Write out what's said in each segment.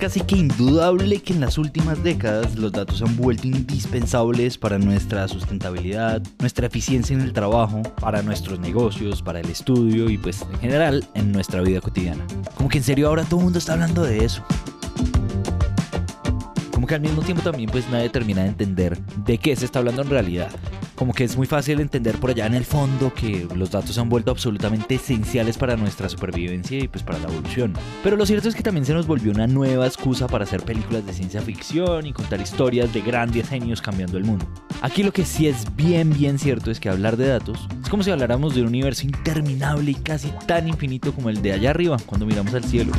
casi que indudable que en las últimas décadas los datos se han vuelto indispensables para nuestra sustentabilidad, nuestra eficiencia en el trabajo, para nuestros negocios, para el estudio y pues en general en nuestra vida cotidiana. Como que en serio ahora todo el mundo está hablando de eso como que al mismo tiempo también pues nadie termina de entender de qué se está hablando en realidad como que es muy fácil entender por allá en el fondo que los datos se han vuelto absolutamente esenciales para nuestra supervivencia y pues para la evolución. Pero lo cierto es que también se nos volvió una nueva excusa para hacer películas de ciencia ficción y contar historias de grandes genios cambiando el mundo. Aquí lo que sí es bien bien cierto es que hablar de datos es como si habláramos de un universo interminable y casi tan infinito como el de allá arriba cuando miramos al cielo.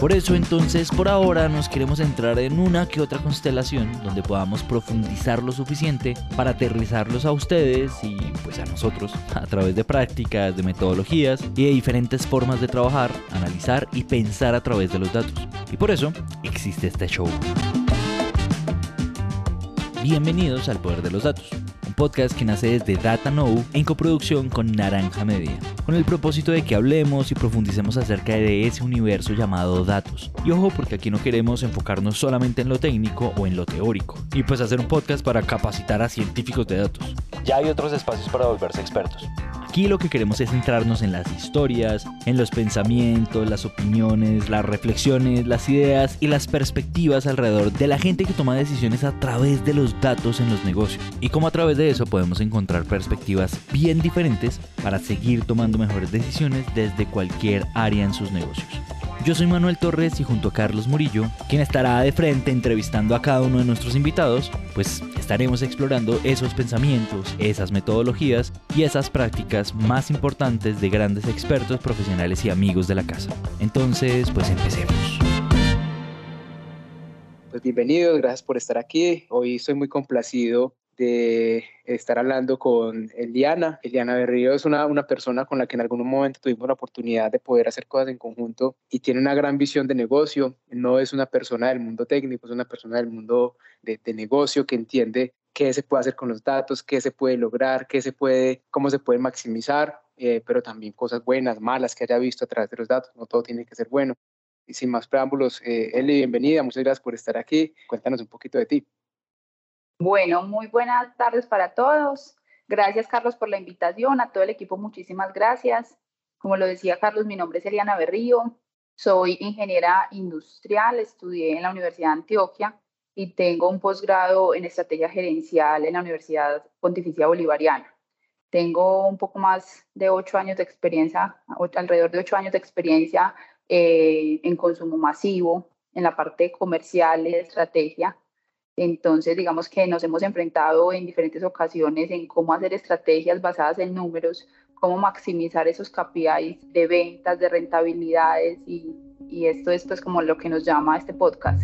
Por eso entonces por ahora nos queremos entrar en una que otra constelación donde podamos profundizar lo suficiente para aterrizarlos a ustedes y pues a nosotros a través de prácticas, de metodologías y de diferentes formas de trabajar, analizar y pensar a través de los datos. Y por eso existe este show. Bienvenidos al Poder de los Datos podcast que nace desde Data Know en coproducción con Naranja Media, con el propósito de que hablemos y profundicemos acerca de ese universo llamado datos. Y ojo, porque aquí no queremos enfocarnos solamente en lo técnico o en lo teórico, y pues hacer un podcast para capacitar a científicos de datos. Ya hay otros espacios para volverse expertos. Aquí lo que queremos es centrarnos en las historias, en los pensamientos, las opiniones, las reflexiones, las ideas y las perspectivas alrededor de la gente que toma decisiones a través de los datos en los negocios. Y cómo a través de eso podemos encontrar perspectivas bien diferentes para seguir tomando mejores decisiones desde cualquier área en sus negocios. Yo soy Manuel Torres y junto a Carlos Murillo, quien estará de frente entrevistando a cada uno de nuestros invitados, pues estaremos explorando esos pensamientos, esas metodologías y esas prácticas más importantes de grandes expertos, profesionales y amigos de la casa. Entonces, pues empecemos. Pues bienvenidos, gracias por estar aquí. Hoy estoy muy complacido de estar hablando con Eliana. Eliana Berrío es una, una persona con la que en algún momento tuvimos la oportunidad de poder hacer cosas en conjunto y tiene una gran visión de negocio. No es una persona del mundo técnico, es una persona del mundo de, de negocio que entiende qué se puede hacer con los datos, qué se puede lograr, qué se puede, cómo se puede maximizar, eh, pero también cosas buenas, malas que haya visto a través de los datos. No todo tiene que ser bueno. Y sin más preámbulos, eh, Eli, bienvenida, muchas gracias por estar aquí. Cuéntanos un poquito de ti. Bueno, muy buenas tardes para todos. Gracias, Carlos, por la invitación. A todo el equipo, muchísimas gracias. Como lo decía Carlos, mi nombre es Eliana Berrío. Soy ingeniera industrial, estudié en la Universidad de Antioquia y tengo un posgrado en estrategia gerencial en la Universidad Pontificia Bolivariana. Tengo un poco más de ocho años de experiencia, alrededor de ocho años de experiencia eh, en consumo masivo, en la parte comercial y de estrategia entonces, digamos que nos hemos enfrentado en diferentes ocasiones en cómo hacer estrategias basadas en números, cómo maximizar esos KPIs de ventas, de rentabilidades y, y esto, esto es como lo que nos llama este podcast.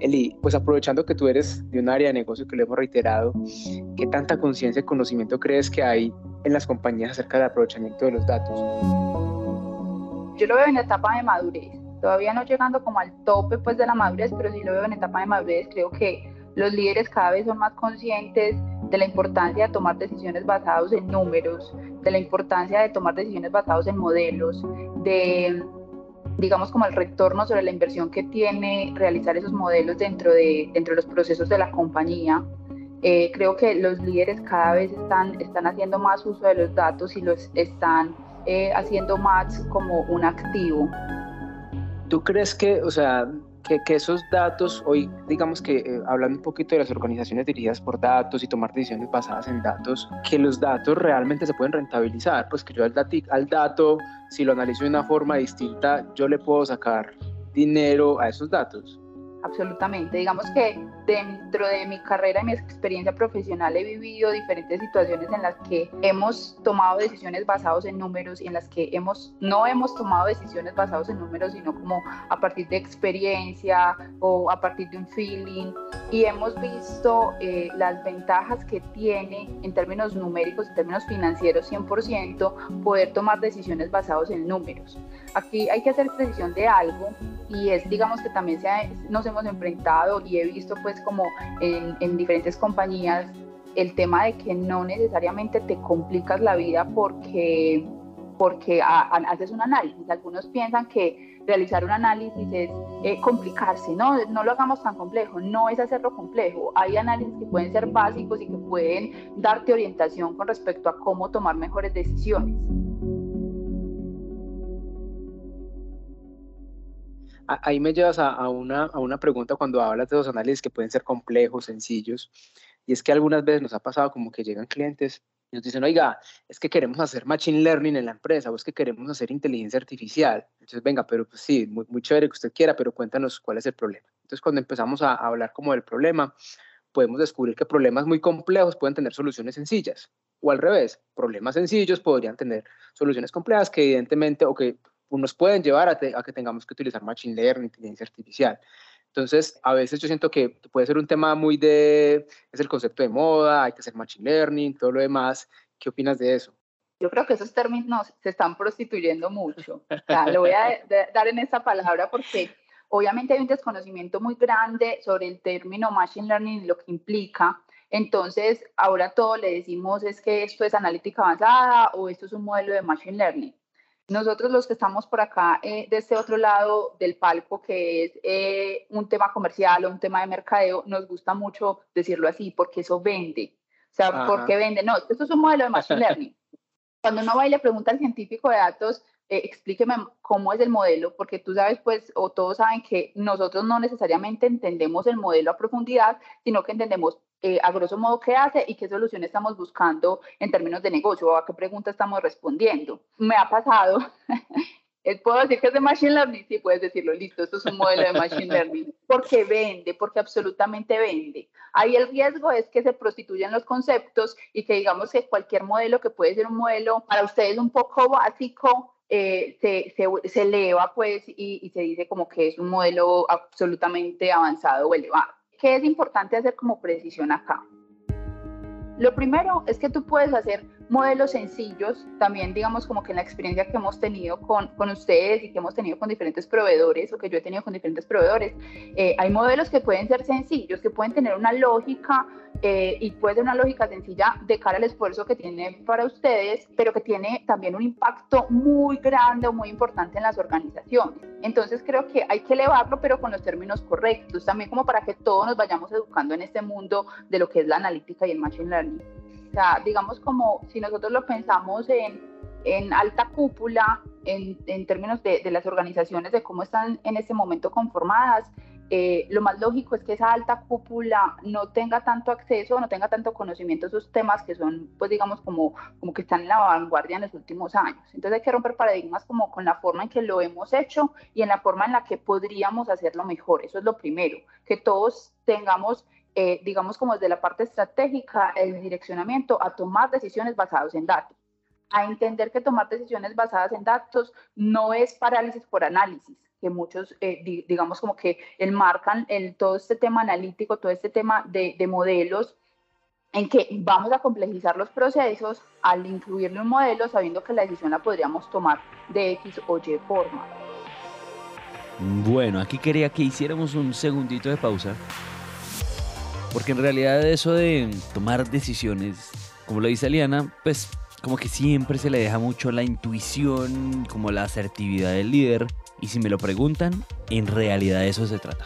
Eli, pues aprovechando que tú eres de un área de negocio que lo hemos reiterado, ¿qué tanta conciencia y conocimiento crees que hay en las compañías acerca del aprovechamiento de los datos? Yo lo veo en la etapa de madurez todavía no llegando como al tope pues de la madurez, pero sí lo veo en etapa de madurez, creo que los líderes cada vez son más conscientes de la importancia de tomar decisiones basadas en números, de la importancia de tomar decisiones basadas en modelos, de digamos como el retorno sobre la inversión que tiene realizar esos modelos dentro de, dentro de los procesos de la compañía. Eh, creo que los líderes cada vez están, están haciendo más uso de los datos y los están eh, haciendo más como un activo. ¿Tú crees que, o sea, que, esos datos, hoy digamos que eh, hablando un poquito de las organizaciones dirigidas por datos y tomar decisiones basadas en datos, que los datos realmente se pueden rentabilizar? Pues que yo al, al dato, si lo analizo de una forma distinta, yo le puedo sacar dinero a esos datos absolutamente. Digamos que dentro de mi carrera y mi experiencia profesional he vivido diferentes situaciones en las que hemos tomado decisiones basadas en números y en las que hemos no hemos tomado decisiones basadas en números, sino como a partir de experiencia o a partir de un feeling y hemos visto eh, las ventajas que tiene en términos numéricos, en términos financieros 100%, poder tomar decisiones basadas en números. Aquí hay que hacer precisión de algo y es digamos que también se nos hemos enfrentado y he visto pues como en, en diferentes compañías el tema de que no necesariamente te complicas la vida porque porque haces un análisis. Algunos piensan que realizar un análisis es eh, complicarse, no, no lo hagamos tan complejo, no es hacerlo complejo. Hay análisis que pueden ser básicos y que pueden darte orientación con respecto a cómo tomar mejores decisiones. Ahí me llevas a, una, a una pregunta cuando hablas de los análisis que pueden ser complejos, sencillos, y es que algunas veces nos ha pasado como que llegan clientes nos dicen, oiga, es que queremos hacer machine learning en la empresa o es que queremos hacer inteligencia artificial. Entonces, venga, pero pues sí, muy, muy chévere que usted quiera, pero cuéntanos cuál es el problema. Entonces, cuando empezamos a, hablar como del problema, podemos descubrir que problemas muy complejos pueden tener soluciones sencillas. O al revés, problemas sencillos podrían tener soluciones complejas que evidentemente o que nos pueden llevar a, a que tengamos que utilizar machine learning, inteligencia artificial. Entonces, a veces yo siento que puede ser un tema muy de, es el concepto de moda, hay que hacer machine learning, todo lo demás. ¿Qué opinas de eso? Yo creo que esos términos se están prostituyendo mucho. O lo voy a dar en esa palabra porque obviamente hay un desconocimiento muy grande sobre el término machine learning y lo que implica. Entonces, ahora todo le decimos es que esto es analítica avanzada o esto es un modelo de machine learning. Nosotros los que estamos por acá eh, de este otro lado del palco, que es eh, un tema comercial o un tema de mercadeo, nos gusta mucho decirlo así, porque eso vende. O sea, ¿por qué vende? No, esto es un modelo de Machine Learning. Cuando uno va y le pregunta al científico de datos, eh, explíqueme cómo es el modelo, porque tú sabes, pues, o todos saben que nosotros no necesariamente entendemos el modelo a profundidad, sino que entendemos eh, a grosso modo qué hace y qué solución estamos buscando en términos de negocio o a qué pregunta estamos respondiendo. Me ha pasado, ¿puedo decir que es de Machine Learning? Sí, puedes decirlo, listo, esto es un modelo de Machine Learning, porque vende, porque absolutamente vende. Ahí el riesgo es que se prostituyan los conceptos y que digamos que cualquier modelo que puede ser un modelo para ustedes un poco básico, eh, se, se, se, eleva pues y, y se dice como que es un modelo absolutamente avanzado o elevado. ¿Qué es importante hacer como precisión acá? Lo primero es que tú puedes hacer modelos sencillos, también digamos como que en la experiencia que hemos tenido con, con ustedes y que hemos tenido con diferentes proveedores o que yo he tenido con diferentes proveedores, eh, hay modelos que pueden ser sencillos, que pueden tener una lógica eh, y puede ser una lógica sencilla de cara al esfuerzo que tiene para ustedes, pero que tiene también un impacto muy grande o muy importante en las organizaciones. Entonces creo que hay que elevarlo, pero con los términos correctos, también como para que todos nos vayamos educando en este mundo de lo que es la analítica y el machine learning. Sea, digamos como si nosotros lo pensamos en, en alta cúpula, en, en términos de, de, las organizaciones, de cómo están en este momento conformadas, eh, lo más lógico es que esa alta cúpula no tenga tanto acceso, no tenga tanto conocimiento de esos temas que son, pues digamos, como, como que están en la vanguardia en los últimos años. Entonces hay que romper paradigmas como con la forma en que lo hemos hecho y en la forma en la que podríamos hacerlo mejor. Eso es lo primero, que todos tengamos, eh, digamos, como desde la parte estratégica, el direccionamiento a tomar decisiones basadas en datos a entender que tomar decisiones basadas en datos no es parálisis por análisis, que muchos, eh, digamos, como que enmarcan el, todo este tema analítico, todo este tema de, de, modelos, en que vamos a complejizar los procesos al incluirle un modelo sabiendo que la decisión la podríamos tomar de X o Y forma. Bueno, aquí quería que hiciéramos un segundito de pausa, porque en realidad eso de tomar decisiones, como lo dice Aliana, pues como que siempre se le deja mucho la intuición, como la asertividad del líder, y si me lo preguntan, en realidad de eso se trata.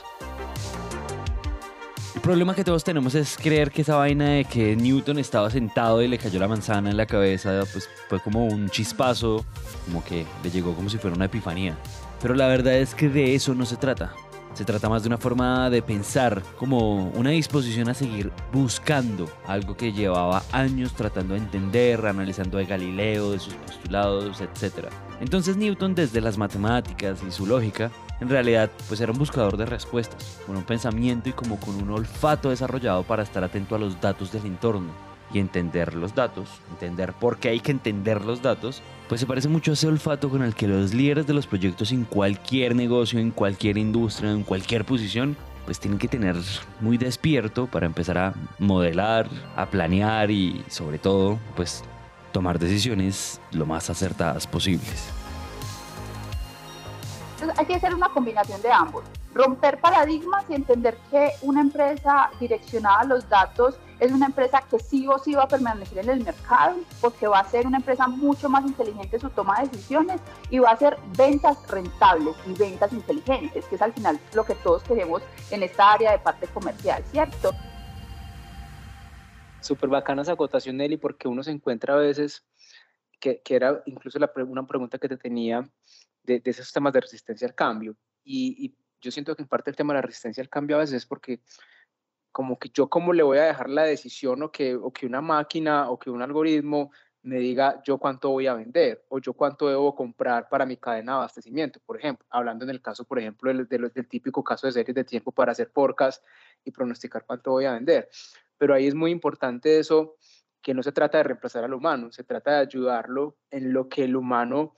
El problema que todos tenemos es creer que esa vaina de que Newton estaba sentado y le cayó la manzana en la cabeza, pues fue como un chispazo, como que le llegó como si fuera una epifanía. Pero la verdad es que de eso no se trata. Se trata más de una forma de pensar, como una disposición a seguir buscando algo que llevaba años tratando de entender, analizando de Galileo, de sus postulados, etc. Entonces Newton desde las matemáticas y su lógica, en realidad pues era un buscador de respuestas, con un pensamiento y como con un olfato desarrollado para estar atento a los datos del entorno y entender los datos, entender por qué hay que entender los datos, pues se parece mucho a ese olfato con el que los líderes de los proyectos en cualquier negocio, en cualquier industria, en cualquier posición, pues tienen que tener muy despierto para empezar a modelar, a planear y sobre todo, pues tomar decisiones lo más acertadas posibles. Entonces hay que hacer una combinación de ambos, romper paradigmas y entender que una empresa direccionada a los datos es una empresa que sí o sí va a permanecer en el mercado porque va a ser una empresa mucho más inteligente en su toma de decisiones y va a hacer ventas rentables y ventas inteligentes, que es al final lo que todos queremos en esta área de parte comercial, ¿cierto? Súper bacana esa acotación, Nelly, porque uno se encuentra a veces, que, que era incluso una pregunta que te tenía de, de, esos temas de resistencia al cambio. Y, y yo siento que en parte el tema de la resistencia al cambio a veces es porque como que yo cómo le voy a dejar la decisión o que, o que una máquina o que un algoritmo me diga yo cuánto voy a vender o yo cuánto debo comprar para mi cadena de abastecimiento, por ejemplo, hablando en el caso, por ejemplo, del, del, del típico caso de series de tiempo para hacer forecast y pronosticar cuánto voy a vender. Pero ahí es muy importante eso, que no se trata de reemplazar al humano, se trata de ayudarlo en lo que el humano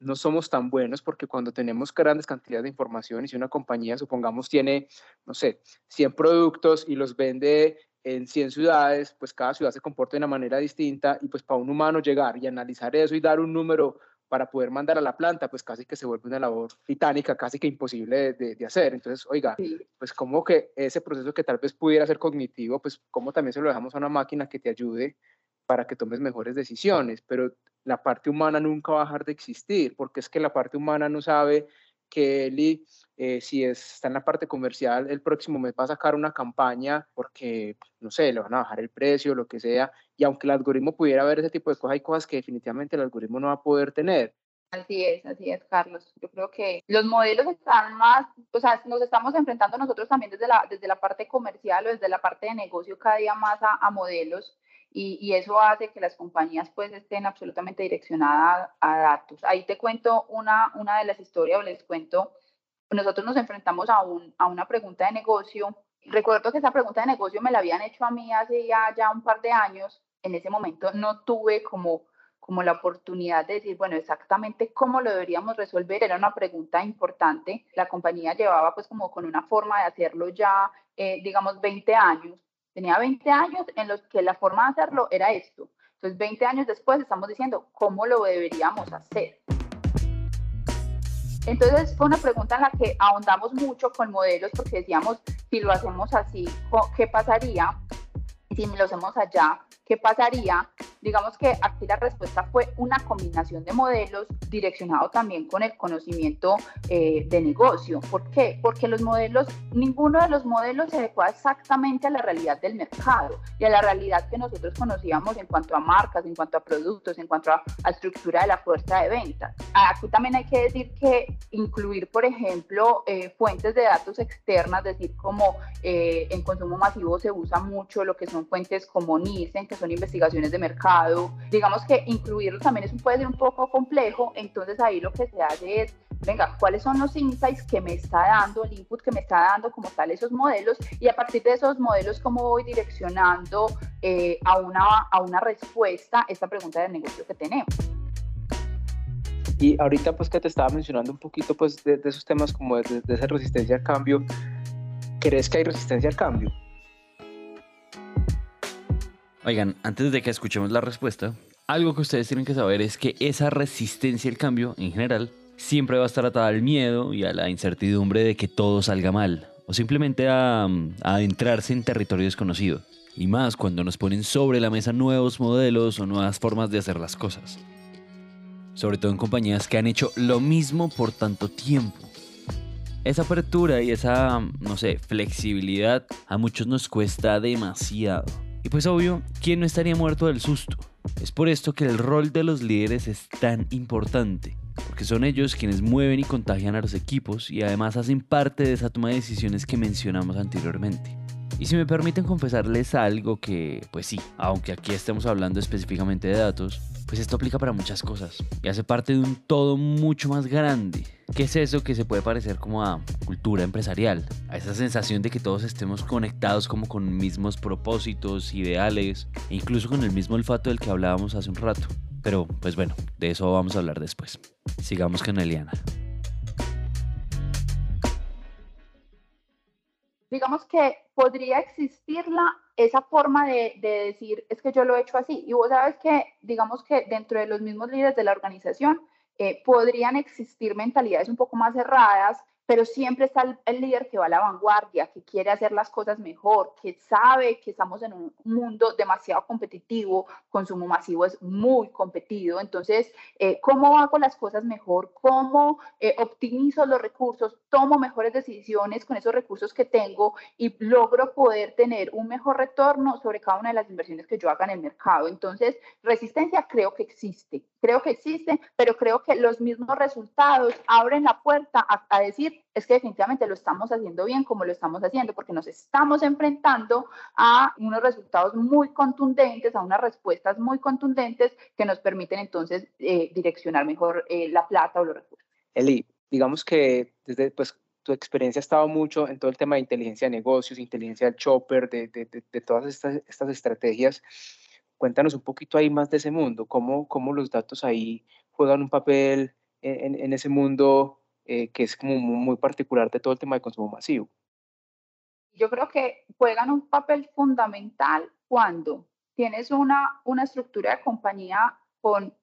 no somos tan buenos porque cuando tenemos grandes cantidades de información y si una compañía, supongamos, tiene, no sé, 100 productos y los vende en 100 ciudades, pues cada ciudad se comporta de una manera distinta y pues para un humano llegar y analizar eso y dar un número para poder mandar a la planta, pues casi que se vuelve una labor titánica, casi que imposible de, de, hacer. Entonces, oiga, sí. pues como que ese proceso que tal vez pudiera ser cognitivo, pues como también se lo dejamos a una máquina que te ayude para que tomes mejores decisiones, pero la parte humana nunca va a dejar de existir, porque es que la parte humana no sabe que Eli, eh, si es, está en la parte comercial, el próximo mes va a sacar una campaña porque, no sé, le van a bajar el precio, lo que sea, y aunque el algoritmo pudiera ver ese tipo de cosas, hay cosas que definitivamente el algoritmo no va a poder tener. Así es, así es, Carlos. Yo creo que los modelos están más, o sea, nos estamos enfrentando nosotros también desde la, desde la parte comercial o desde la parte de negocio cada día más a, a modelos y, eso hace que las compañías pues estén absolutamente direccionadas a, a datos. Ahí te cuento una, una de las historias o les cuento, nosotros nos enfrentamos a, un, a una pregunta de negocio. Recuerdo que esa pregunta de negocio me la habían hecho a mí hace ya, ya un par de años. En ese momento no tuve como, como la oportunidad de decir, bueno, exactamente cómo lo deberíamos resolver. Era una pregunta importante. La compañía llevaba pues como con una forma de hacerlo ya, eh, digamos, 20 años Tenía 20 años en los que la forma de hacerlo era esto. Entonces, 20 años después estamos diciendo cómo lo deberíamos hacer. Entonces, fue una pregunta en la que ahondamos mucho con modelos porque decíamos, si lo hacemos así, ¿qué pasaría? Si lo hacemos allá, ¿qué pasaría? Digamos que aquí la respuesta fue una combinación de modelos direccionado también con el conocimiento eh, de negocio. ¿Por qué? Porque los modelos, ninguno de los modelos se adecua exactamente a la realidad del mercado y a la realidad que nosotros conocíamos en cuanto a marcas, en cuanto a productos, en cuanto a, a estructura de la fuerza de ventas. Aquí también hay que decir que incluir, por ejemplo, eh, fuentes de datos externas, decir, como eh, en consumo masivo se usa mucho lo que son fuentes como Nielsen, que son investigaciones de mercado, digamos que incluirlo también es, puede ser un poco complejo, entonces ahí lo que se hace es, venga, ¿cuáles son los insights que me está dando, el input que me está dando como tal esos modelos? Y a partir de esos modelos, ¿cómo voy direccionando eh, a, una, a una respuesta esta pregunta de negocio que tenemos? Y ahorita pues que te estaba mencionando un poquito pues de, de esos temas como de, de esa resistencia al cambio, ¿crees que hay resistencia al cambio? Oigan, antes de que escuchemos la respuesta, algo que ustedes tienen que saber es que esa resistencia al cambio, en general, siempre va a estar atada al miedo y a la incertidumbre de que todo salga mal, o simplemente a, a adentrarse en territorio desconocido. Y más cuando nos ponen sobre la mesa nuevos modelos o nuevas formas de hacer las cosas. Sobre todo en compañías que han hecho lo mismo por tanto tiempo. Esa apertura y esa, no sé, flexibilidad a muchos nos cuesta demasiado. Y pues obvio, ¿quién no estaría muerto del susto? Es por esto que el rol de los líderes es tan importante, porque son ellos quienes mueven y contagian a los equipos y además hacen parte de esa toma de decisiones que mencionamos anteriormente. Y si me permiten confesarles algo que, pues sí, aunque aquí estemos hablando específicamente de datos, pues esto aplica para muchas cosas y hace parte de un todo mucho más grande. ¿Qué es eso que se puede parecer como a cultura empresarial? A esa sensación de que todos estemos conectados como con mismos propósitos, ideales e incluso con el mismo olfato del que hablábamos hace un rato. Pero pues bueno, de eso vamos a hablar después. Sigamos con Eliana. Digamos que podría existir la, esa forma de, de, decir, es que yo lo he hecho así. Y vos sabes que, digamos que dentro de los mismos líderes de la organización, eh, podrían existir mentalidades un poco más cerradas pero siempre está el, líder que va a la vanguardia, que quiere hacer las cosas mejor, que sabe que estamos en un mundo demasiado competitivo, consumo masivo es muy competido, entonces, eh, ¿cómo hago las cosas mejor? ¿Cómo eh, optimizo los recursos? ¿Tomo mejores decisiones con esos recursos que tengo y logro poder tener un mejor retorno sobre cada una de las inversiones que yo haga en el mercado? Entonces, resistencia creo que existe, creo que existe, pero creo que los mismos resultados abren la puerta a decir, es que definitivamente lo estamos haciendo bien como lo estamos haciendo, porque nos estamos enfrentando a unos resultados muy contundentes, a unas respuestas muy contundentes que nos permiten entonces eh, direccionar mejor eh, la plata o los recursos. Eli, digamos que desde pues, tu experiencia ha estado mucho en todo el tema de inteligencia de negocios, inteligencia del chopper, de, de, todas estas, estas estrategias. Cuéntanos un poquito ahí más de ese mundo, cómo, cómo los datos ahí juegan un papel en ese mundo eh, que es como muy particular de todo el tema de consumo masivo. Yo creo que juegan un papel fundamental cuando tienes una, una estructura de compañía con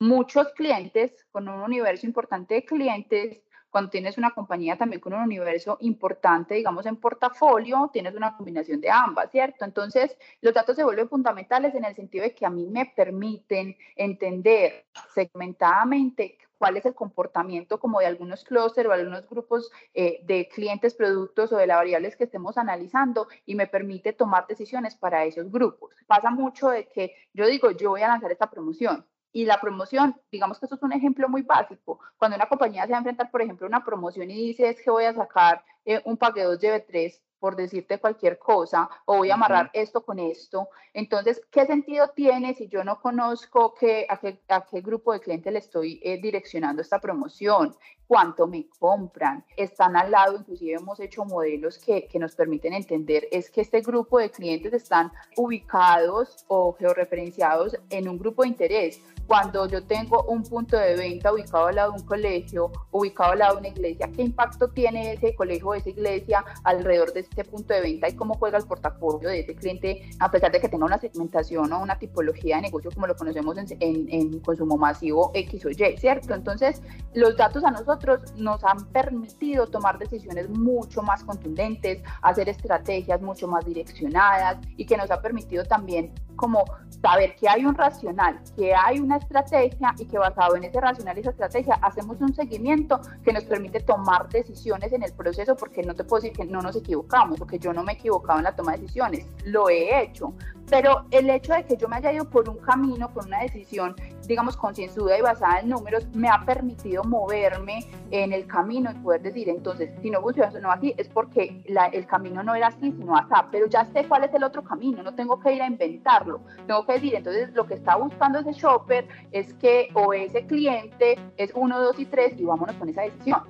muchos clientes, con un universo importante de clientes, cuando tienes una compañía también con un universo importante, digamos, en portafolio, tienes una combinación de ambas, ¿cierto? Entonces, los datos se vuelven fundamentales en el sentido de que a mí me permiten entender segmentadamente cuál es el comportamiento como de algunos clústeres o algunos grupos eh, de clientes, productos o de las variables que estemos analizando y me permite tomar decisiones para esos grupos. Pasa mucho de que yo digo, yo voy a lanzar esta promoción, y la promoción, digamos que esto es un ejemplo muy básico. Cuando una compañía se va a enfrentar, por ejemplo, una promoción y dice es que voy a sacar eh, un paquete 2 lleve 3 por decirte cualquier cosa, o voy a amarrar esto con esto. Entonces, ¿qué sentido tiene si yo no conozco que, a, qué, a qué grupo de clientes le estoy eh, direccionando esta promoción? ¿Cuánto me compran? Están al lado, inclusive hemos hecho modelos que, que nos permiten entender, es que este grupo de clientes están ubicados o georreferenciados en un grupo de interés cuando yo tengo un punto de venta ubicado al lado de un colegio, ubicado al lado de una iglesia, ¿qué impacto tiene ese colegio o esa iglesia alrededor de este punto de venta y cómo juega el portafolio de ese cliente, a pesar de que tenga una segmentación o una tipología de negocio como lo conocemos en, en consumo masivo X o Y, ¿cierto? Entonces, los datos a nosotros nos han permitido tomar decisiones mucho más contundentes, hacer estrategias mucho más direccionadas y que nos ha permitido también como saber que hay un racional, que hay una estrategia y que basado en ese racional y esa estrategia hacemos un seguimiento que nos permite tomar decisiones en el proceso, porque no te puedo decir que no nos equivocamos, porque yo no me he equivocado en la toma de decisiones, lo he hecho, pero el hecho de que yo me haya ido por un camino, por una decisión, digamos, concienzuda y basada en números, me ha permitido moverme en el camino y poder decir, entonces, si no funciona así, es porque el camino no era así, sino acá, pero ya sé cuál es el otro camino, no tengo que ir a inventarlo, tengo que decir, entonces, lo que está buscando ese shopper es que, o ese cliente es uno, dos y tres, y vámonos con esa decisión.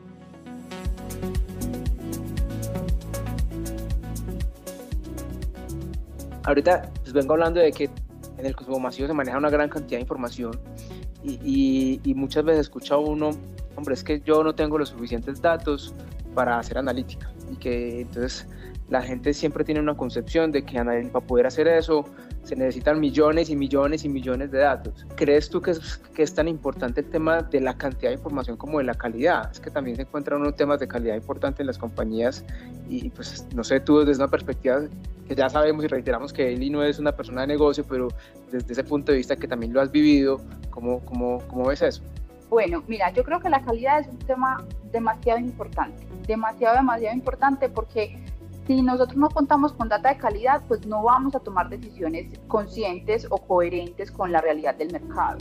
Ahorita pues vengo hablando de que en el consumo masivo se maneja una gran cantidad de información y, y, muchas veces escucha uno, hombre, es que yo no tengo los suficientes datos para hacer analítica y que entonces la gente siempre tiene una concepción de que para poder hacer eso se necesitan millones y millones y millones de datos. ¿Crees tú que es, tan importante el tema de la cantidad de información como de la calidad? Es que también se encuentran unos temas de calidad importantes en las compañías y pues no sé, tú desde una perspectiva que ya sabemos y reiteramos que Eli no es una persona de negocio, pero desde ese punto de vista que también lo has vivido, ¿cómo, cómo, cómo ves eso? Bueno, mira, yo creo que la calidad es un tema demasiado importante, demasiado, demasiado importante porque si nosotros no contamos con data de calidad, pues no vamos a tomar decisiones conscientes o coherentes con la realidad del mercado.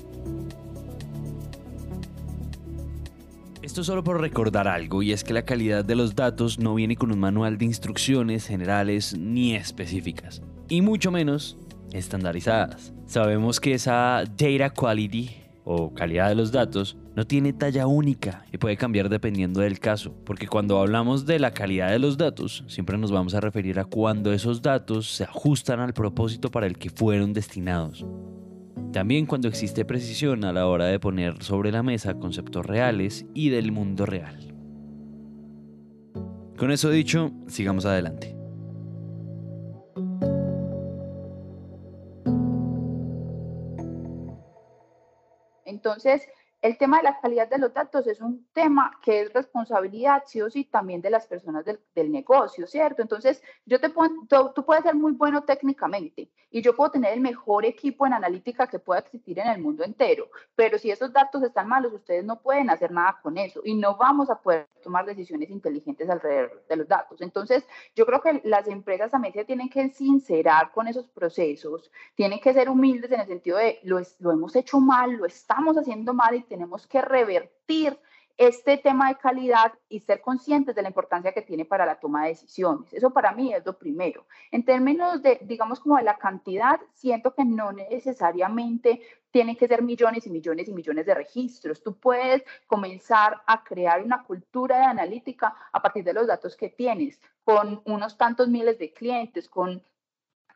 Esto solo por recordar algo, y es que la calidad de los datos no viene con un manual de instrucciones generales ni específicas, y mucho menos estandarizadas. Sabemos que esa data quality o calidad de los datos no tiene talla única y puede cambiar dependiendo del caso, porque cuando hablamos de la calidad de los datos, siempre nos vamos a referir a cuando esos datos se ajustan al propósito para el que fueron destinados. También cuando existe precisión a la hora de poner sobre la mesa conceptos reales y del mundo real. Con eso dicho, sigamos adelante. Entonces, el tema de la calidad de los datos es un tema que es responsabilidad, sí o sí, también de las personas del, negocio, ¿cierto? Entonces, yo te puedo, tú, puedes ser muy bueno técnicamente y yo puedo tener el mejor equipo en analítica que pueda existir en el mundo entero, pero si esos datos están malos, ustedes no pueden hacer nada con eso y no vamos a poder tomar decisiones inteligentes alrededor de los datos. Entonces, yo creo que las empresas también se tienen que sincerar con esos procesos, tienen que ser humildes en el sentido de lo, lo hemos hecho mal, lo estamos haciendo mal y tenemos que revertir este tema de calidad y ser conscientes de la importancia que tiene para la toma de decisiones. Eso para mí es lo primero. En términos de, digamos, como de la cantidad, siento que no necesariamente tienen que ser millones y millones y millones de registros. Tú puedes comenzar a crear una cultura de analítica a partir de los datos que tienes, con unos tantos miles de clientes, con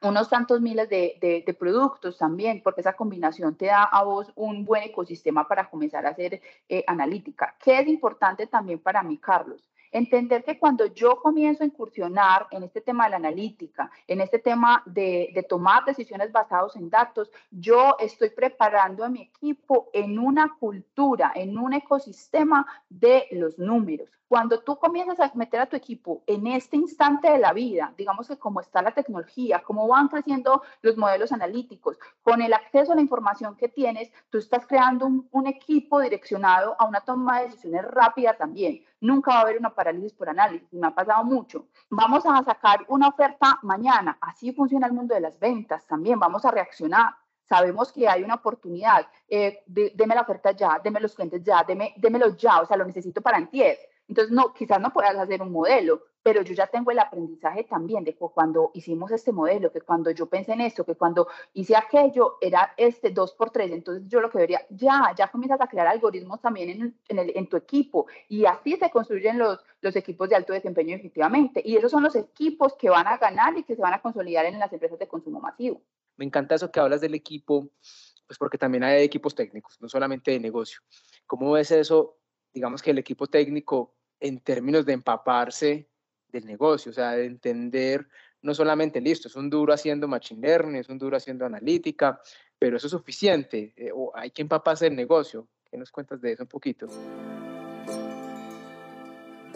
unos tantos miles de, de, productos también, porque esa combinación te da a vos un buen ecosistema para comenzar a hacer eh, analítica. ¿Qué es importante también para mí, Carlos? Entender que cuando yo comienzo a incursionar en este tema de la analítica, en este tema de, de tomar decisiones basadas en datos, yo estoy preparando a mi equipo en una cultura, en un ecosistema de los números. Cuando tú comienzas a meter a tu equipo en este instante de la vida, digamos que como está la tecnología, cómo van creciendo los modelos analíticos, con el acceso a la información que tienes, tú estás creando un, un equipo direccionado a una toma de decisiones rápida también. Nunca va a haber una parálisis por análisis, me ha pasado mucho. Vamos a sacar una oferta mañana, así funciona el mundo de las ventas también, vamos a reaccionar sabemos que hay una oportunidad, eh, deme la oferta ya, deme los clientes ya, deme, démelo ya, o sea, lo necesito para antier. Entonces, no, quizás no puedas hacer un modelo, pero yo ya tengo el aprendizaje también de cuando hicimos este modelo, que cuando yo pensé en esto, que cuando hice aquello, era este 2 por 3 Entonces, yo lo que debería, ya, ya comienzas a crear algoritmos también en, en, el, en tu equipo y así se construyen los, los equipos de alto desempeño efectivamente. Y esos son los equipos que van a ganar y que se van a consolidar en las empresas de consumo masivo. Me encanta eso que hablas del equipo, pues porque también hay equipos técnicos, no solamente de negocio. ¿Cómo ves eso? Digamos que el equipo técnico en términos de empaparse del negocio, o sea, de entender no solamente listo, es un duro haciendo machine learning, es un duro haciendo analítica, pero eso es suficiente, eh, o hay que empaparse del negocio. ¿Qué nos cuentas de eso un poquito?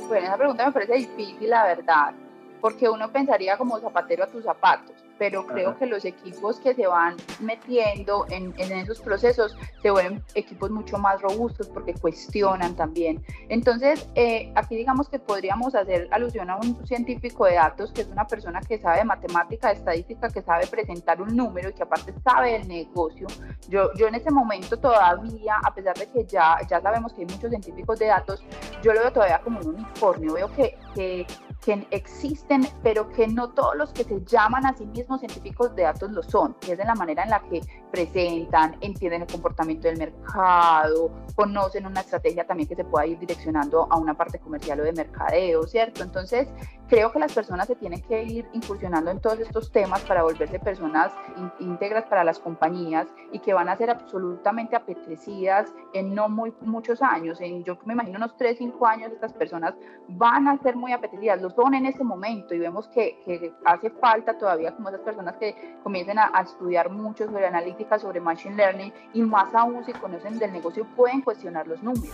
Bueno, esa pregunta me parece difícil, la verdad, porque uno pensaría como zapatero a tus zapatos pero creo que los equipos que se van metiendo en, en, esos procesos se vuelven equipos mucho más robustos porque cuestionan también. Entonces, eh, aquí digamos que podríamos hacer alusión a un científico de datos, que es una persona que sabe de matemática, de estadística, que sabe presentar un número y que aparte sabe del negocio. Yo, yo en ese momento todavía, a pesar de que ya, ya sabemos que hay muchos científicos de datos, yo lo veo todavía como un unicornio, veo que, que que existen, pero que no todos los que se llaman a sí mismos científicos de datos lo son, y es de la manera en la que presentan, entienden el comportamiento del mercado, conocen una estrategia también que se pueda ir direccionando a una parte comercial o de mercadeo, ¿cierto? Entonces, creo que las personas se tienen que ir incursionando en todos estos temas para volverse personas íntegras para las compañías y que van a ser absolutamente apetecidas en no muy muchos años, en yo me imagino unos 3, 5 años estas personas van a ser muy apetecidas, lo son en este momento y vemos que, que hace falta todavía como esas personas que comiencen a, a estudiar mucho sobre analítica, sobre machine learning y más aún si conocen del negocio pueden cuestionar los números.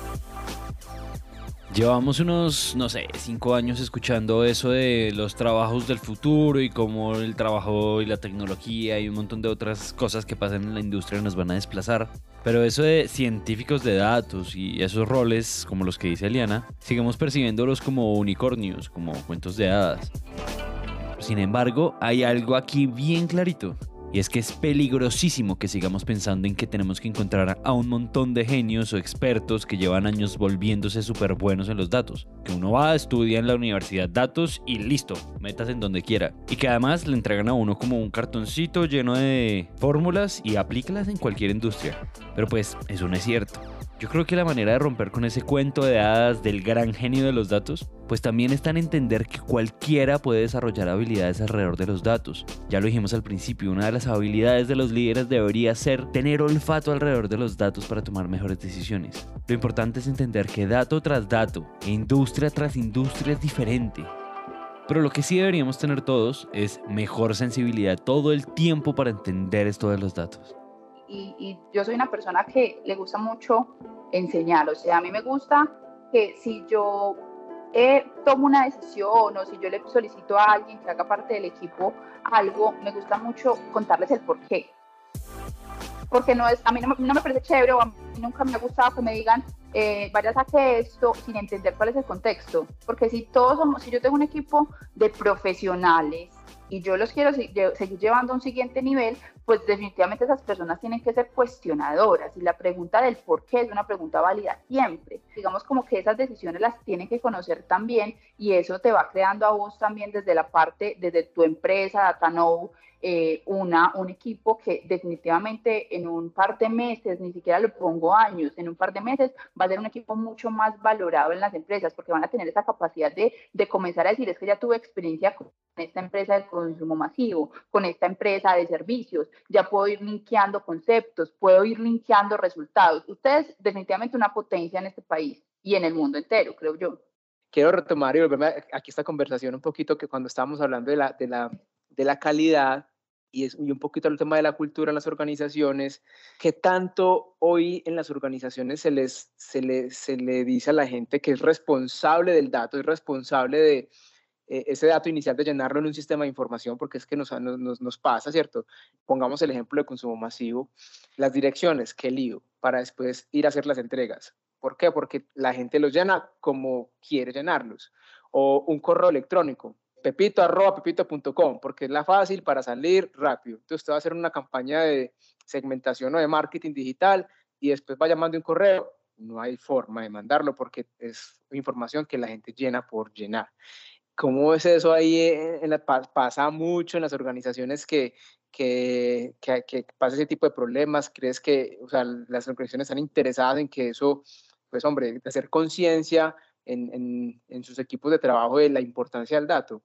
Llevamos unos, no sé, cinco años escuchando eso de los trabajos del futuro y cómo el trabajo y la tecnología y un montón de otras cosas que pasan en la industria nos van a desplazar. Pero eso de científicos de datos y esos roles, como los que dice Eliana, sigamos percibiéndolos como unicornios, como cuentos de hadas. Sin embargo, hay algo aquí bien clarito. Y es que es peligrosísimo que sigamos pensando en que tenemos que encontrar a un montón de genios o expertos que llevan años volviéndose súper buenos en los datos. Que uno va a estudiar en la universidad datos y listo, metas en donde quiera. Y que además le entregan a uno como un cartoncito lleno de fórmulas y aplícalas en cualquier industria. Pero pues eso no es cierto. Yo creo que la manera de romper con ese cuento de hadas del gran genio de los datos, pues también está en entender que cualquiera puede desarrollar habilidades alrededor de los datos. Ya lo dijimos al principio, una de las habilidades de los líderes debería ser tener olfato alrededor de los datos para tomar mejores decisiones. Lo importante es entender que dato tras dato, industria tras industria es diferente. Pero lo que sí deberíamos tener todos es mejor sensibilidad todo el tiempo para entender esto de los datos y, yo soy una persona que le gusta mucho enseñar. O sea, a mí me gusta que si yo eh, tomo una decisión o si yo le solicito a alguien que haga parte del equipo algo, me gusta mucho contarles el por qué. Porque no es, a mí no, me parece chévere o a mí nunca me ha gustado que me digan, eh, vayas a que esto sin entender cuál es el contexto. Porque si todos somos, si yo tengo un equipo de profesionales y yo los quiero seguir llevando a un siguiente nivel, pues definitivamente esas personas tienen que ser cuestionadoras y la pregunta del por qué es una pregunta válida siempre. Digamos como que esas decisiones las tienen que conocer también y eso te va creando a vos también desde la parte, desde tu empresa, DataKnow, eh, una, un equipo que definitivamente en un par de meses, ni siquiera lo pongo años, en un par de meses va a ser un equipo mucho más valorado en las empresas porque van a tener esa capacidad de, de comenzar a decir es que ya tuve experiencia con esta empresa consumo masivo, con esta empresa de servicios, ya puedo ir linkeando conceptos, puedo ir linkeando resultados. Ustedes definitivamente una potencia en este país y en el mundo entero, creo yo. Quiero retomar y volverme aquí esta conversación un poquito que cuando estábamos hablando de la, de la, de la calidad y, es, y un poquito el tema de la cultura en las organizaciones, que tanto hoy en las organizaciones se les, se, le, se le dice a la gente que es responsable del dato, es responsable de, eh, ese dato inicial de llenarlo en un sistema de información, porque es que nos, nos, nos, pasa, ¿cierto? Pongamos el ejemplo de consumo masivo, las direcciones, qué lío, para después ir a hacer las entregas. ¿Por qué? Porque la gente los llena como quiere llenarlos. O un correo electrónico, pepito arroba pepito.com, porque es la fácil para salir rápido. Entonces usted va a hacer una campaña de segmentación o de marketing digital y después va llamando un correo. No hay forma de mandarlo porque es información que la gente llena por llenar. ¿Cómo es eso ahí? La, ¿Pasa mucho en las organizaciones que, que, que, pasa ese tipo de problemas? ¿Crees que o sea, las organizaciones están interesadas en que eso, pues hombre, hacer conciencia en, en, en, sus equipos de trabajo de la importancia del dato?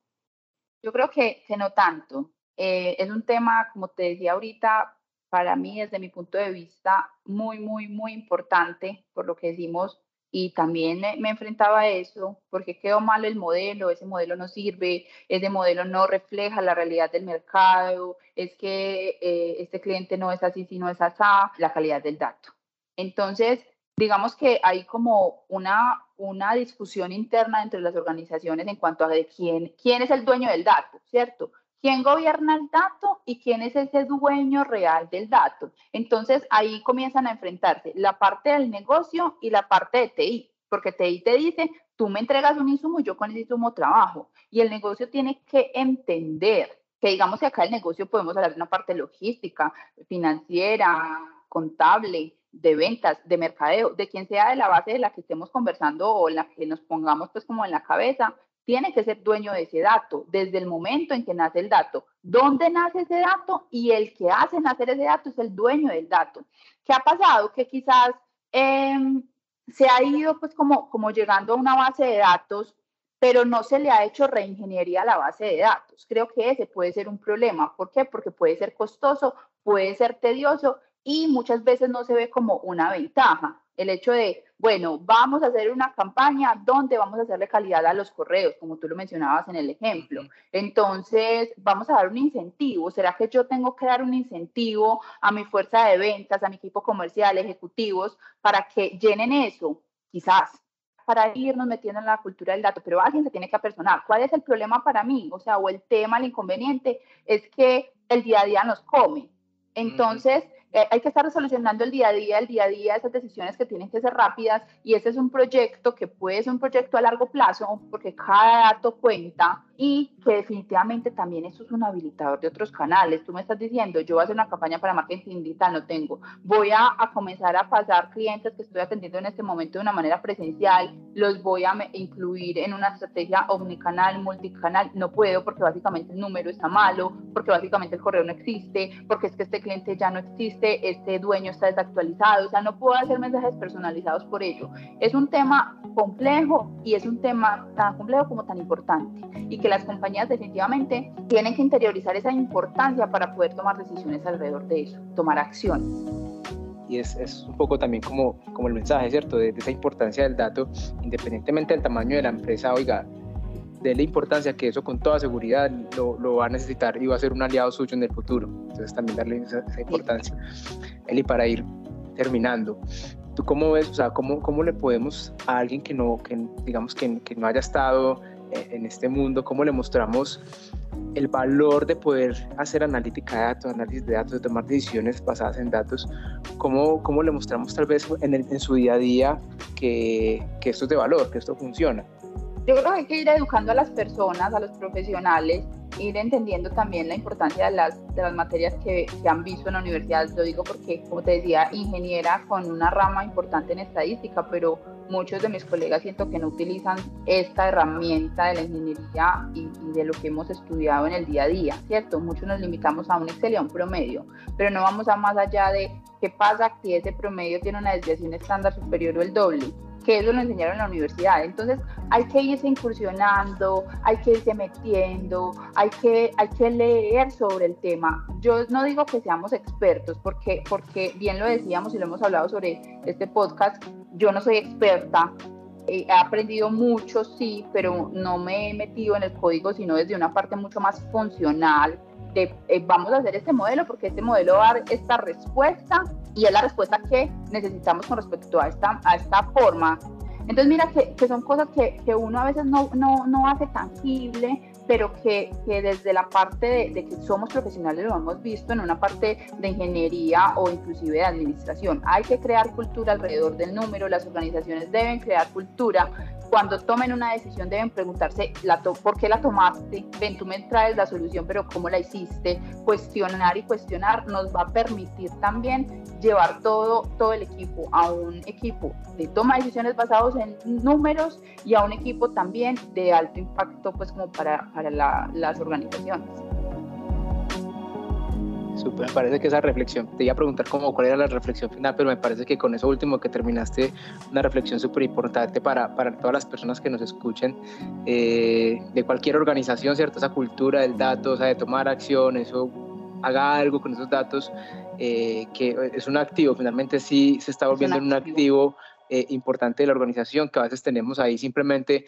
Yo creo que, que no tanto. Eh, es un tema, como te decía ahorita, para mí, desde mi punto de vista, muy, muy, muy importante, por lo que decimos, y también me enfrentaba a eso porque quedó mal el modelo, ese modelo no sirve, ese modelo no refleja la realidad del mercado, es que eh, este cliente no es así, sino es así, la calidad del dato. Entonces, digamos que hay como una, una discusión interna entre las organizaciones en cuanto a de quién, quién es el dueño del dato, ¿cierto? Quién gobierna el dato y quién es ese dueño real del dato. Entonces ahí comienzan a enfrentarse la parte del negocio y la parte de TI, porque TI te dice, tú me entregas un insumo, yo con ese insumo trabajo. Y el negocio tiene que entender que digamos que acá el negocio podemos hablar de una parte logística, financiera, contable, de ventas, de mercadeo, de quien sea de la base de la que estemos conversando o la que nos pongamos pues como en la cabeza, tiene que ser dueño de ese dato desde el momento en que nace el dato. ¿Dónde nace ese dato? Y el que hace nacer ese dato es el dueño del dato. ¿Qué ha pasado? Que quizás em, se ha ido pues como, como llegando a una base de datos, pero no se le ha hecho reingeniería a la base de datos. Creo que ese puede ser un problema. ¿Por qué? Porque puede ser costoso, puede ser tedioso y muchas veces no se ve como una ventaja. El hecho de, bueno, vamos a hacer una campaña donde vamos a hacerle calidad a los correos, como tú lo mencionabas en el ejemplo. Entonces, vamos a dar un incentivo. ¿Será que yo tengo que dar un incentivo a mi fuerza de ventas, a mi equipo comercial, ejecutivos, para que llenen eso? Quizás para irnos metiendo en la cultura del dato, pero alguien se tiene que apersonar. ¿Cuál es el problema para mí? O sea, o el tema, el inconveniente, es que el día a día nos come. Entonces, eh, hay que estar solucionando el día a día, el día a día, esas decisiones que tienen que ser rápidas y ese es un proyecto que puede ser un proyecto a largo plazo porque cada dato cuenta y que definitivamente también eso es un habilitador de otros canales. Tú me estás diciendo, yo voy a hacer una campaña para marketing digital, no tengo. Voy a, a comenzar a pasar clientes que estoy atendiendo en este momento de una manera presencial, los voy a incluir en una estrategia omnicanal, multicanal. No puedo porque básicamente el número está malo, porque básicamente el correo no existe, porque es que este cliente ya no existe, este dueño está desactualizado, o sea, no puedo hacer mensajes personalizados por ello. Es un tema complejo y es un tema tan complejo como tan importante y que las compañías definitivamente tienen que interiorizar esa importancia para poder tomar decisiones alrededor de eso, tomar acción. Y es, es un poco también como, como el mensaje, ¿cierto? De, esa importancia del dato, independientemente del tamaño de la empresa, oiga, de la importancia que eso con toda seguridad lo, lo, va a necesitar y va a ser un aliado suyo en el futuro. Entonces también darle esa, esa importancia. Eli, para ir terminando, ¿Tú cómo ves, o sea, cómo, cómo le podemos a alguien que no, que, digamos, que, que no haya estado en este mundo, cómo le mostramos el valor de poder hacer analítica de datos, análisis de datos, tomar decisiones basadas en datos, cómo, cómo le mostramos tal vez en, en su día a día que, que esto es de valor, que esto funciona. Yo creo que hay que ir educando a las personas, a los profesionales, ir entendiendo también la importancia de las, de las materias que se han visto en la universidad. Lo digo porque, como te decía, ingeniera con una rama importante en estadística, pero muchos de mis colegas siento que no utilizan esta herramienta de la ingeniería y, de lo que hemos estudiado en el día a día, ¿cierto? Muchos nos limitamos a un Excel y a un promedio, pero no vamos a más allá de qué pasa si ese promedio tiene una desviación estándar superior o el doble que eso lo enseñaron en la universidad. Entonces hay que irse incursionando, hay que irse metiendo, hay que, hay que leer sobre el tema. Yo no digo que seamos expertos, porque, porque bien lo decíamos y lo hemos hablado sobre este podcast, yo no soy experta, he aprendido mucho, sí, pero no me he metido en el código, sino desde una parte mucho más funcional, de eh, vamos a hacer este modelo porque este modelo va a dar esta respuesta y es la respuesta que necesitamos con respecto a esta, a esta forma. Entonces mira que, que son cosas que, que, uno a veces no, no, no hace tangible, pero que, que desde la parte de, de, que somos profesionales lo hemos visto en una parte de ingeniería o inclusive de administración. Hay que crear cultura alrededor del número, las organizaciones deben crear cultura cuando tomen una decisión deben preguntarse la por qué la tomaste, ven, tú me traes la solución, pero cómo la hiciste, cuestionar y cuestionar nos va a permitir también llevar todo, todo el equipo a un equipo de toma de decisiones basados en números y a un equipo también de alto impacto pues como para, para las organizaciones me parece que esa reflexión, te iba a preguntar cómo, cuál era la reflexión final, pero me parece que con eso último que terminaste, una reflexión súper importante para, para, todas las personas que nos escuchen eh, de cualquier organización, ¿cierto? Esa cultura del dato, o sea, de tomar acción, eso haga algo con esos datos, eh, que es un activo, finalmente sí se está volviendo un activo, un activo eh, importante de la organización que a veces tenemos ahí simplemente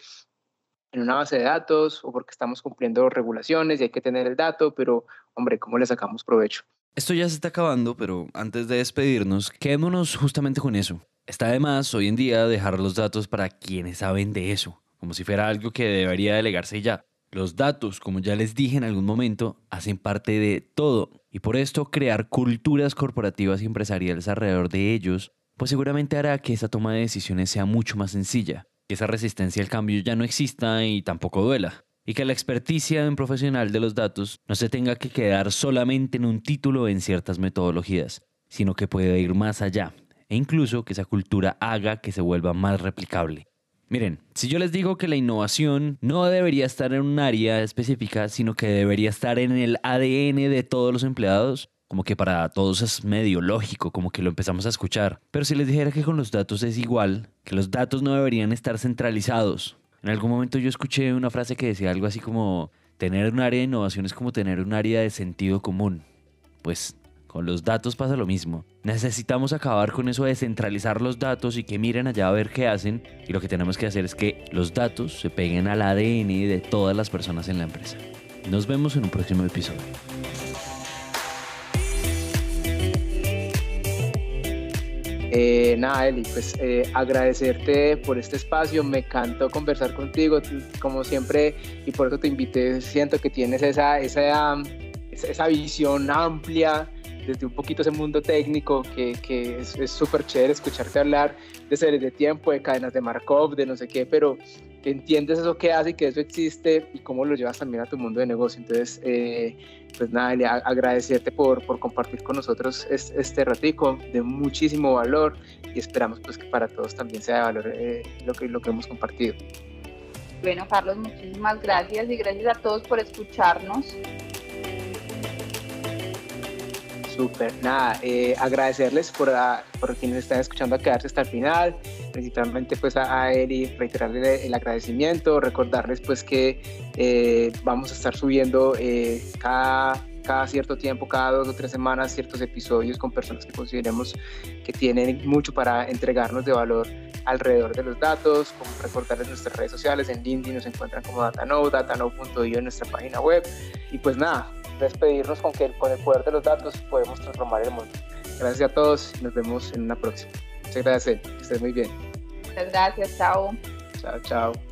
en una base de datos o porque estamos cumpliendo regulaciones y hay que tener el dato, pero hombre, ¿cómo le sacamos provecho? Esto ya se está acabando, pero antes de despedirnos, quedémonos justamente con eso. Está de más hoy en día dejar los datos para quienes saben de eso, como si fuera algo que debería delegarse ya. Los datos, como ya les dije en algún momento, hacen parte de todo y por esto crear culturas corporativas y empresariales alrededor de ellos, pues seguramente hará que esa toma de decisiones sea mucho más sencilla que esa resistencia al cambio ya no exista y tampoco duela, y que la experticia de un profesional de los datos no se tenga que quedar solamente en un título en ciertas metodologías, sino que pueda ir más allá, e incluso que esa cultura haga que se vuelva más replicable. Miren, si yo les digo que la innovación no debería estar en un área específica, sino que debería estar en el ADN de todos los empleados, como que para todos es medio lógico, como que lo empezamos a escuchar. Pero si les dijera que con los datos es igual, que los datos no deberían estar centralizados. En algún momento yo escuché una frase que decía algo así como, tener un área de innovación es como tener un área de sentido común. Pues con los datos pasa lo mismo. Necesitamos acabar con eso de centralizar los datos y que miren allá a ver qué hacen. Y lo que tenemos que hacer es que los datos se peguen al ADN de todas las personas en la empresa. Nos vemos en un próximo episodio. Eh, nada, Eli, pues eh, agradecerte por este espacio, me encantó conversar contigo, como siempre, y por eso te invité, siento que tienes esa, esa, esa visión amplia desde un poquito ese mundo técnico que, que es súper chévere escucharte hablar de series de tiempo, de cadenas de Markov, de no sé qué, pero entiendes eso que hace y que eso existe y cómo lo llevas también a tu mundo de negocio. Entonces, eh, pues nada, le agradecerte por, por compartir con nosotros este, este, ratico de muchísimo valor y esperamos pues que para todos también sea de valor eh, lo, que, lo que hemos compartido. Bueno, Carlos, muchísimas gracias y gracias a todos por escucharnos. Súper, nada, eh, agradecerles por, a, por quienes están escuchando a quedarse hasta el final, principalmente pues a, a y reiterarle el agradecimiento, recordarles pues que eh, vamos a estar subiendo eh, cada, cada cierto tiempo, cada dos o tres semanas, ciertos episodios con personas que consideremos que tienen mucho para entregarnos de valor alrededor de los datos, recordarles nuestras redes sociales, en LinkedIn nos encuentran como datanode, datanode.io en nuestra página web, y pues nada, despedirnos con que con el poder de los datos podemos transformar el mundo. Gracias a todos y nos vemos en una próxima. Muchas gracias, que estés muy bien. Muchas gracias, chao. Chao, chao.